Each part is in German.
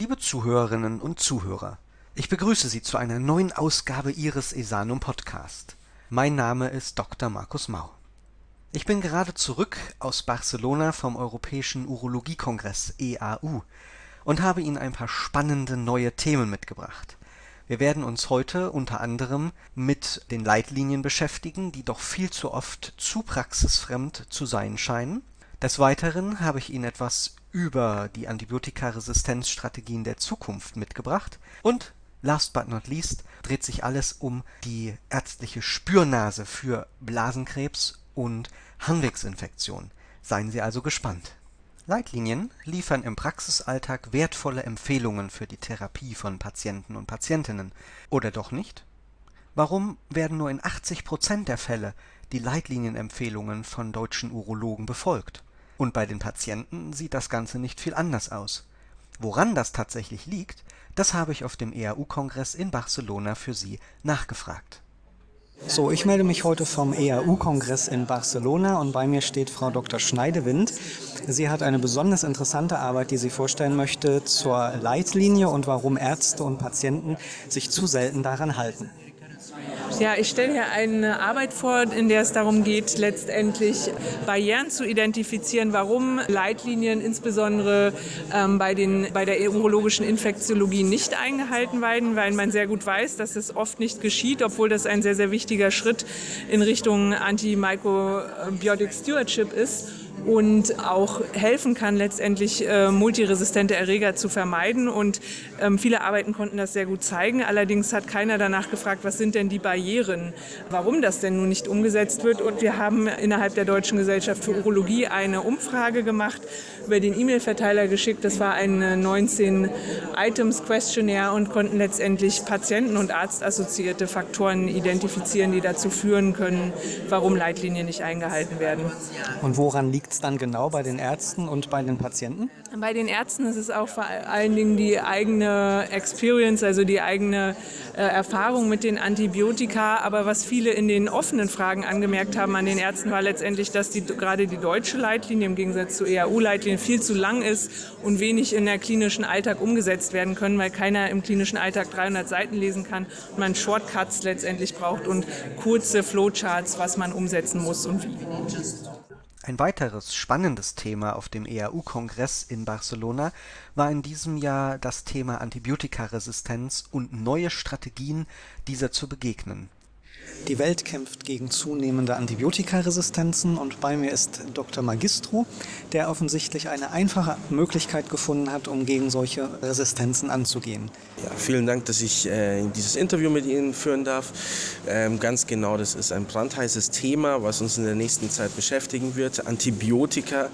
Liebe Zuhörerinnen und Zuhörer, ich begrüße Sie zu einer neuen Ausgabe Ihres Esanum Podcast. Mein Name ist Dr. Markus Mau. Ich bin gerade zurück aus Barcelona vom Europäischen Urologiekongress EAU und habe Ihnen ein paar spannende neue Themen mitgebracht. Wir werden uns heute unter anderem mit den Leitlinien beschäftigen, die doch viel zu oft zu praxisfremd zu sein scheinen. Des Weiteren habe ich Ihnen etwas über die Antibiotikaresistenzstrategien der Zukunft mitgebracht und last but not least dreht sich alles um die ärztliche Spürnase für Blasenkrebs und Harnwegsinfektion. Seien Sie also gespannt. Leitlinien liefern im Praxisalltag wertvolle Empfehlungen für die Therapie von Patienten und Patientinnen. Oder doch nicht? Warum werden nur in 80 Prozent der Fälle die Leitlinienempfehlungen von deutschen Urologen befolgt? Und bei den Patienten sieht das Ganze nicht viel anders aus. Woran das tatsächlich liegt, das habe ich auf dem EAU-Kongress in Barcelona für Sie nachgefragt. So, ich melde mich heute vom EAU-Kongress in Barcelona und bei mir steht Frau Dr. Schneidewind. Sie hat eine besonders interessante Arbeit, die sie vorstellen möchte zur Leitlinie und warum Ärzte und Patienten sich zu selten daran halten. Ja, ich stelle hier eine Arbeit vor, in der es darum geht, letztendlich Barrieren zu identifizieren, warum Leitlinien insbesondere ähm, bei, den, bei der urologischen Infektiologie nicht eingehalten werden, weil man sehr gut weiß, dass es oft nicht geschieht, obwohl das ein sehr, sehr wichtiger Schritt in Richtung Antimicrobiotic Stewardship ist und auch helfen kann, letztendlich äh, multiresistente Erreger zu vermeiden. Und ähm, viele Arbeiten konnten das sehr gut zeigen. Allerdings hat keiner danach gefragt, was sind denn die Barrieren, warum das denn nun nicht umgesetzt wird. Und wir haben innerhalb der Deutschen Gesellschaft für Urologie eine Umfrage gemacht, über den E-Mail-Verteiler geschickt. Das war ein 19-Items-Questionnaire und konnten letztendlich Patienten- und arztassoziierte Faktoren identifizieren, die dazu führen können, warum Leitlinien nicht eingehalten werden. Und woran liegt liegt es dann genau bei den Ärzten und bei den Patienten? Bei den Ärzten ist es auch vor allen Dingen die eigene Experience, also die eigene äh, Erfahrung mit den Antibiotika. Aber was viele in den offenen Fragen angemerkt haben an den Ärzten, war letztendlich, dass die, gerade die deutsche Leitlinie im Gegensatz zur EAU-Leitlinie viel zu lang ist und wenig in der klinischen Alltag umgesetzt werden können, weil keiner im klinischen Alltag 300 Seiten lesen kann und man Shortcuts letztendlich braucht und kurze Flowcharts, was man umsetzen muss und wie. Ein weiteres spannendes Thema auf dem EAU-Kongress in Barcelona war in diesem Jahr das Thema Antibiotikaresistenz und neue Strategien, dieser zu begegnen die Welt kämpft gegen zunehmende Antibiotikaresistenzen und bei mir ist Dr. Magistro, der offensichtlich eine einfache Möglichkeit gefunden hat, um gegen solche Resistenzen anzugehen. Ja, vielen Dank, dass ich äh, dieses Interview mit Ihnen führen darf. Ähm, ganz genau, das ist ein brandheißes Thema, was uns in der nächsten Zeit beschäftigen wird. Antibiotika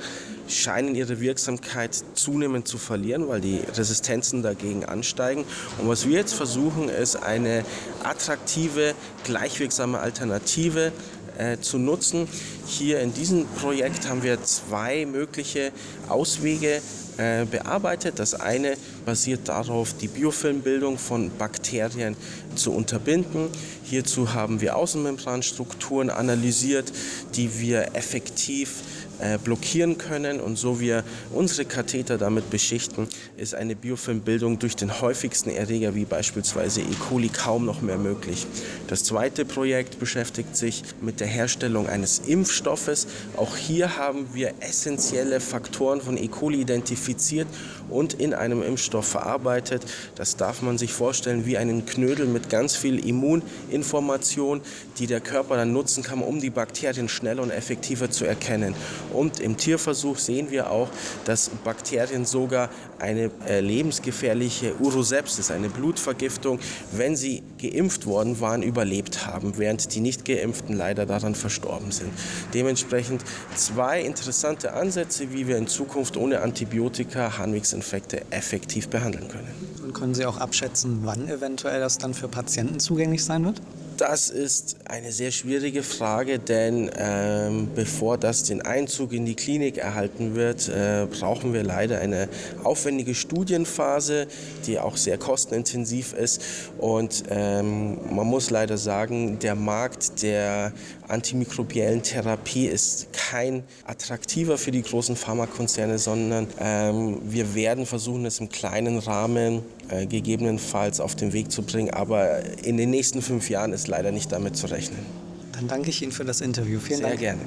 scheinen ihre Wirksamkeit zunehmend zu verlieren, weil die Resistenzen dagegen ansteigen. Und was wir jetzt versuchen, ist eine attraktive, gleichwirksame Alternative äh, zu nutzen. Hier in diesem Projekt haben wir zwei mögliche Auswege äh, bearbeitet. Das eine basiert darauf, die Biofilmbildung von Bakterien zu unterbinden. Hierzu haben wir Außenmembranstrukturen analysiert, die wir effektiv äh, blockieren können und so wir unsere Katheter damit beschichten, ist eine Biofilmbildung durch den häufigsten Erreger wie beispielsweise E. coli kaum noch mehr möglich. Das zweite Projekt beschäftigt sich mit der Herstellung eines Impfstoffes. Auch hier haben wir essentielle Faktoren von E. coli identifiziert und in einem Impfstoff verarbeitet. Das darf man sich vorstellen wie einen Knödel mit ganz viel Immuninformation, die der Körper dann nutzen kann, um die Bakterien schneller und effektiver zu erkennen. Und im Tierversuch sehen wir auch, dass Bakterien sogar eine äh, lebensgefährliche Urosepsis, eine Blutvergiftung, wenn sie geimpft worden waren, überlebt haben, während die nicht geimpften leider daran verstorben sind. Dementsprechend zwei interessante Ansätze, wie wir in Zukunft ohne Antibiotika Harnwegsinfekte effektiv behandeln können. Und können Sie auch abschätzen, wann eventuell das dann für Patienten zugänglich sein wird? Das ist eine sehr schwierige Frage, denn ähm, bevor das den Einzug in die Klinik erhalten wird, äh, brauchen wir leider eine aufwendige Studienphase, die auch sehr kostenintensiv ist. Und ähm, man muss leider sagen, der Markt der antimikrobiellen Therapie ist kein attraktiver für die großen Pharmakonzerne, sondern ähm, wir werden versuchen, es im kleinen Rahmen äh, gegebenenfalls auf den Weg zu bringen. Aber in den nächsten fünf Jahren ist leider nicht damit zu rechnen. Dann danke ich Ihnen für das Interview. Vielen Sehr Dank. gerne.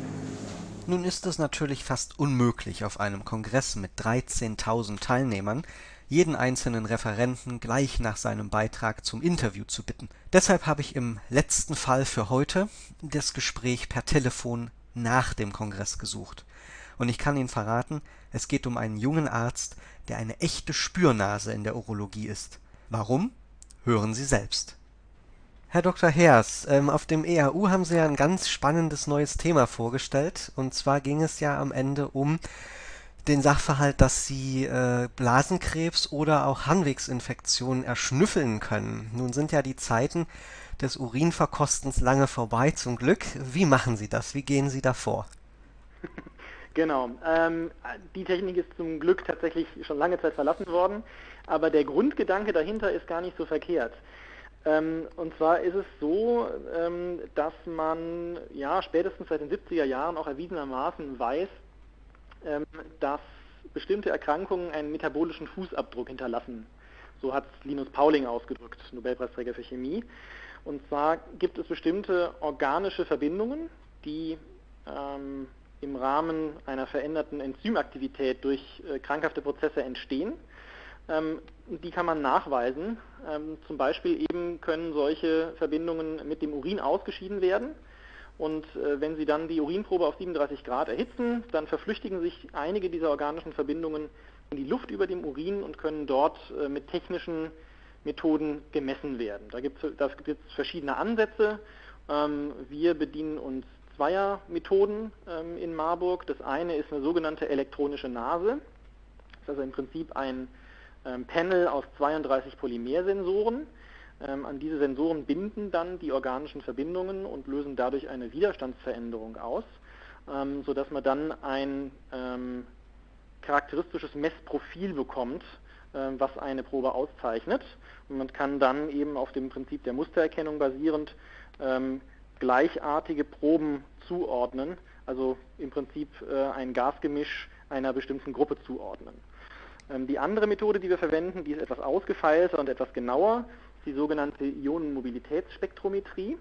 Nun ist es natürlich fast unmöglich, auf einem Kongress mit 13.000 Teilnehmern jeden einzelnen Referenten gleich nach seinem Beitrag zum Interview zu bitten. Deshalb habe ich im letzten Fall für heute das Gespräch per Telefon nach dem Kongress gesucht. Und ich kann Ihnen verraten, es geht um einen jungen Arzt, der eine echte Spürnase in der Urologie ist. Warum? Hören Sie selbst. Herr Dr. Heers, ähm, auf dem EAU haben Sie ja ein ganz spannendes neues Thema vorgestellt. Und zwar ging es ja am Ende um den Sachverhalt, dass Sie äh, Blasenkrebs oder auch Harnwegsinfektionen erschnüffeln können. Nun sind ja die Zeiten des Urinverkostens lange vorbei, zum Glück. Wie machen Sie das? Wie gehen Sie da vor? Genau. Ähm, die Technik ist zum Glück tatsächlich schon lange Zeit verlassen worden, aber der Grundgedanke dahinter ist gar nicht so verkehrt. Ähm, und zwar ist es so, ähm, dass man ja spätestens seit den 70er Jahren auch erwiesenermaßen weiß, ähm, dass bestimmte Erkrankungen einen metabolischen Fußabdruck hinterlassen. So hat es Linus Pauling ausgedrückt, Nobelpreisträger für Chemie. Und zwar gibt es bestimmte organische Verbindungen, die ähm, im Rahmen einer veränderten Enzymaktivität durch äh, krankhafte Prozesse entstehen. Ähm, die kann man nachweisen. Ähm, zum Beispiel eben können solche Verbindungen mit dem Urin ausgeschieden werden. Und äh, wenn Sie dann die Urinprobe auf 37 Grad erhitzen, dann verflüchtigen sich einige dieser organischen Verbindungen in die Luft über dem Urin und können dort äh, mit technischen Methoden gemessen werden. Da gibt es verschiedene Ansätze. Ähm, wir bedienen uns zweier Methoden ähm, in Marburg. Das eine ist eine sogenannte elektronische Nase. Das ist also im Prinzip ein ähm, Panel aus 32 Polymersensoren. Ähm, an diese Sensoren binden dann die organischen Verbindungen und lösen dadurch eine Widerstandsveränderung aus, ähm, sodass man dann ein ähm, charakteristisches Messprofil bekommt, ähm, was eine Probe auszeichnet. Und man kann dann eben auf dem Prinzip der Mustererkennung basierend ähm, gleichartige Proben zuordnen, also im Prinzip äh, ein Gasgemisch einer bestimmten Gruppe zuordnen. Ähm, die andere Methode, die wir verwenden, die ist etwas ausgefeilter und etwas genauer, ist die sogenannte Ionenmobilitätsspektrometrie.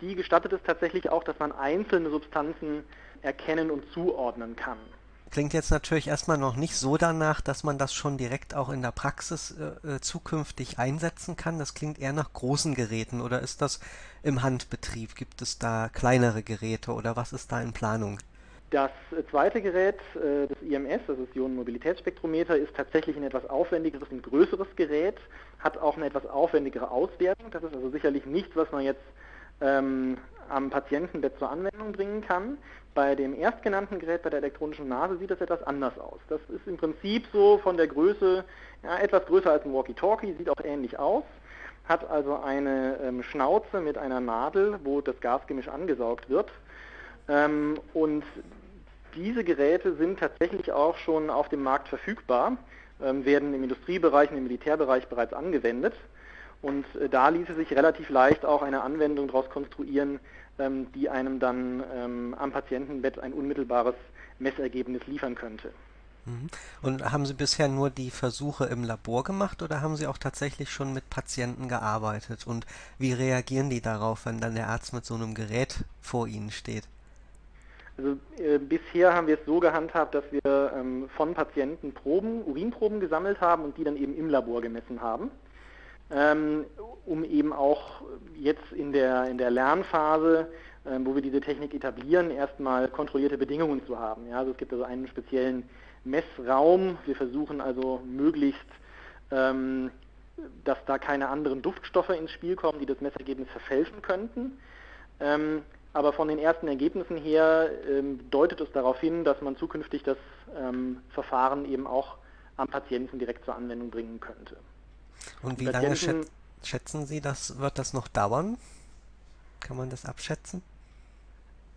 Die gestattet es tatsächlich auch, dass man einzelne Substanzen erkennen und zuordnen kann. Klingt jetzt natürlich erstmal noch nicht so danach, dass man das schon direkt auch in der Praxis äh, äh, zukünftig einsetzen kann. Das klingt eher nach großen Geräten oder ist das im Handbetrieb? Gibt es da kleinere Geräte oder was ist da in Planung? Das äh, zweite Gerät, äh, das IMS, das Ionenmobilitätsspektrometer, ist tatsächlich ein etwas aufwendigeres und größeres Gerät, hat auch eine etwas aufwendigere Auswertung. Das ist also sicherlich nichts, was man jetzt ähm, am Patientenbett zur Anwendung bringen kann. Bei dem erstgenannten Gerät, bei der elektronischen Nase, sieht das etwas anders aus. Das ist im Prinzip so von der Größe ja, etwas größer als ein Walkie-Talkie, sieht auch ähnlich aus, hat also eine ähm, Schnauze mit einer Nadel, wo das Gasgemisch angesaugt wird. Ähm, und diese Geräte sind tatsächlich auch schon auf dem Markt verfügbar, ähm, werden im Industriebereich im Militärbereich bereits angewendet. Und äh, da ließe sich relativ leicht auch eine Anwendung daraus konstruieren, ähm, die einem dann ähm, am Patientenbett ein unmittelbares Messergebnis liefern könnte. Mhm. Und haben Sie bisher nur die Versuche im Labor gemacht oder haben Sie auch tatsächlich schon mit Patienten gearbeitet? Und wie reagieren die darauf, wenn dann der Arzt mit so einem Gerät vor Ihnen steht? Also äh, bisher haben wir es so gehandhabt, dass wir ähm, von Patienten Proben, Urinproben gesammelt haben und die dann eben im Labor gemessen haben um eben auch jetzt in der, in der Lernphase, ähm, wo wir diese Technik etablieren, erstmal kontrollierte Bedingungen zu haben. Ja, also es gibt also einen speziellen Messraum. Wir versuchen also möglichst, ähm, dass da keine anderen Duftstoffe ins Spiel kommen, die das Messergebnis verfälschen könnten. Ähm, aber von den ersten Ergebnissen her ähm, deutet es darauf hin, dass man zukünftig das ähm, Verfahren eben auch am Patienten direkt zur Anwendung bringen könnte. Und wie lange schät schätzen Sie, das wird das noch dauern? Kann man das abschätzen?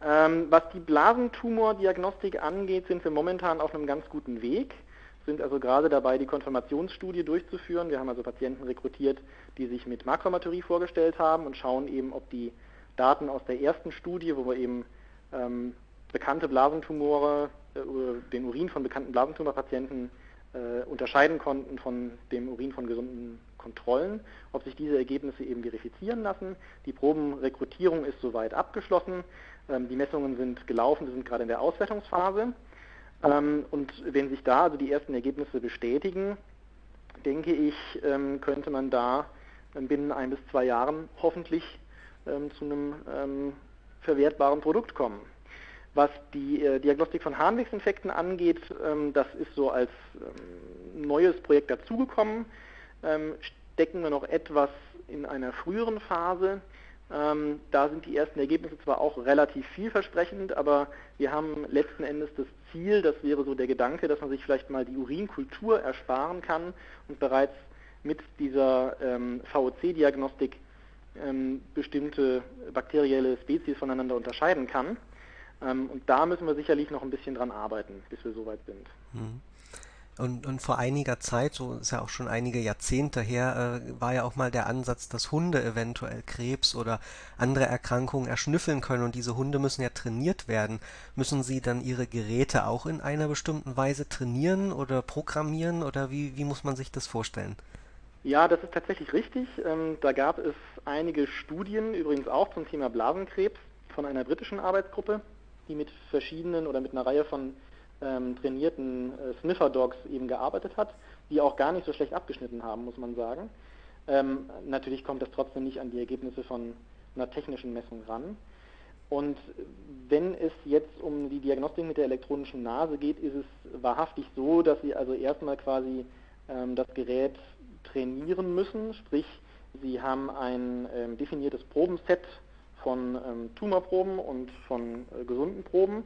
Ähm, was die Blasentumordiagnostik angeht, sind wir momentan auf einem ganz guten Weg sind also gerade dabei, die Konfirmationsstudie durchzuführen. Wir haben also Patienten rekrutiert, die sich mit Makromathurie vorgestellt haben und schauen eben, ob die Daten aus der ersten Studie, wo wir eben ähm, bekannte Blasentumore, äh, den Urin von bekannten Blasentumorpatienten äh, unterscheiden konnten von dem Urin von gesunden Kontrollen, ob sich diese Ergebnisse eben verifizieren lassen. Die Probenrekrutierung ist soweit abgeschlossen. Ähm, die Messungen sind gelaufen, wir sind gerade in der Auswertungsphase. Ähm, und wenn sich da also die ersten Ergebnisse bestätigen, denke ich, ähm, könnte man da binnen ein bis zwei Jahren hoffentlich zu einem verwertbaren Produkt kommen. Was die äh, Diagnostik von Harnwegsinfekten angeht, das ist so als neues Projekt dazugekommen, stecken wir noch etwas in einer früheren Phase. Ähm, da sind die ersten Ergebnisse zwar auch relativ vielversprechend, aber wir haben letzten Endes das Ziel, das wäre so der Gedanke, dass man sich vielleicht mal die Urinkultur ersparen kann und bereits mit dieser ähm, VOC-Diagnostik ähm, bestimmte bakterielle Spezies voneinander unterscheiden kann. Ähm, und da müssen wir sicherlich noch ein bisschen dran arbeiten, bis wir soweit sind. Mhm. Und, und vor einiger Zeit, so ist ja auch schon einige Jahrzehnte her, äh, war ja auch mal der Ansatz, dass Hunde eventuell Krebs oder andere Erkrankungen erschnüffeln können und diese Hunde müssen ja trainiert werden. Müssen sie dann ihre Geräte auch in einer bestimmten Weise trainieren oder programmieren oder wie, wie muss man sich das vorstellen? Ja, das ist tatsächlich richtig. Ähm, da gab es einige Studien, übrigens auch zum Thema Blasenkrebs von einer britischen Arbeitsgruppe, die mit verschiedenen oder mit einer Reihe von ähm, trainierten äh, Sniffer-Dogs eben gearbeitet hat, die auch gar nicht so schlecht abgeschnitten haben, muss man sagen. Ähm, natürlich kommt das trotzdem nicht an die Ergebnisse von einer technischen Messung ran. Und wenn es jetzt um die Diagnostik mit der elektronischen Nase geht, ist es wahrhaftig so, dass Sie also erstmal quasi ähm, das Gerät trainieren müssen, sprich Sie haben ein ähm, definiertes Probenset von ähm, Tumorproben und von äh, gesunden Proben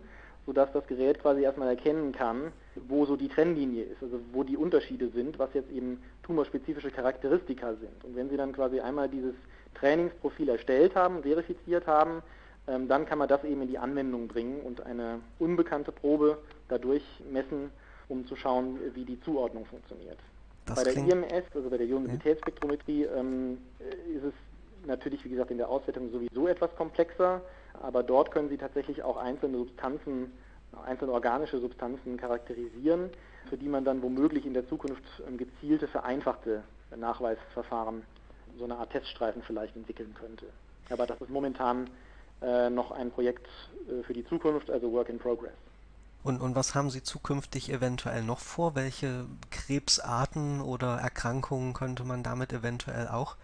sodass das Gerät quasi erstmal erkennen kann, wo so die Trennlinie ist, also wo die Unterschiede sind, was jetzt eben tumorspezifische Charakteristika sind. Und wenn Sie dann quasi einmal dieses Trainingsprofil erstellt haben, verifiziert haben, ähm, dann kann man das eben in die Anwendung bringen und eine unbekannte Probe dadurch messen, um zu schauen, wie die Zuordnung funktioniert. Das bei der IMS, also bei der Ionisitätsspektrometrie, ähm, ist es natürlich, wie gesagt, in der Auswertung sowieso etwas komplexer, aber dort können Sie tatsächlich auch einzelne Substanzen, einzelne organische Substanzen charakterisieren, für die man dann womöglich in der Zukunft ähm, gezielte, vereinfachte Nachweisverfahren, so eine Art Teststreifen vielleicht entwickeln könnte. Aber das ist momentan äh, noch ein Projekt äh, für die Zukunft, also Work in Progress. Und, und was haben Sie zukünftig eventuell noch vor? Welche Krebsarten oder Erkrankungen könnte man damit eventuell auch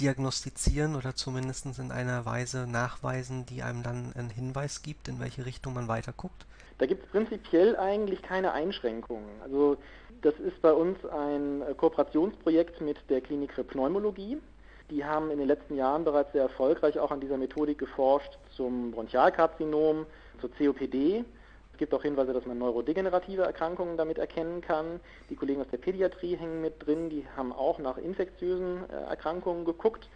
diagnostizieren oder zumindest in einer Weise nachweisen, die einem dann einen Hinweis gibt, in welche Richtung man weiter guckt? Da gibt es prinzipiell eigentlich keine Einschränkungen. Also das ist bei uns ein äh, Kooperationsprojekt mit der Klinik für Pneumologie. Die haben in den letzten Jahren bereits sehr erfolgreich auch an dieser Methodik geforscht zum Bronchialkarzinom, zur COPD gibt auch Hinweise, dass man neurodegenerative Erkrankungen damit erkennen kann. Die Kollegen aus der Pädiatrie hängen mit drin, die haben auch nach infektiösen äh, Erkrankungen geguckt.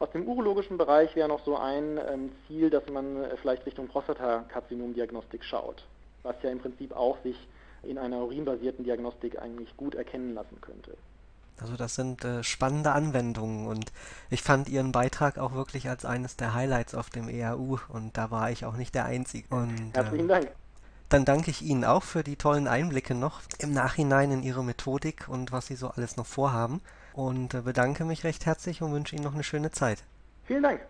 Aus dem urologischen Bereich wäre noch so ein ähm, Ziel, dass man äh, vielleicht Richtung Prostatakarzinomdiagnostik schaut, was ja im Prinzip auch sich in einer urinbasierten Diagnostik eigentlich gut erkennen lassen könnte. Also das sind äh, spannende Anwendungen und ich fand Ihren Beitrag auch wirklich als eines der Highlights auf dem EAU und da war ich auch nicht der Einzige. Und, Herzlichen Dank. Dann danke ich Ihnen auch für die tollen Einblicke noch im Nachhinein in Ihre Methodik und was Sie so alles noch vorhaben. Und äh, bedanke mich recht herzlich und wünsche Ihnen noch eine schöne Zeit. Vielen Dank.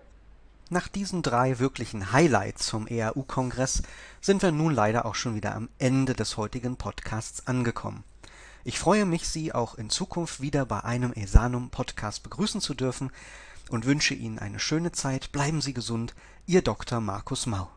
Nach diesen drei wirklichen Highlights vom ERU-Kongress sind wir nun leider auch schon wieder am Ende des heutigen Podcasts angekommen. Ich freue mich, Sie auch in Zukunft wieder bei einem Esanum-Podcast begrüßen zu dürfen und wünsche Ihnen eine schöne Zeit. Bleiben Sie gesund. Ihr Dr. Markus Mau.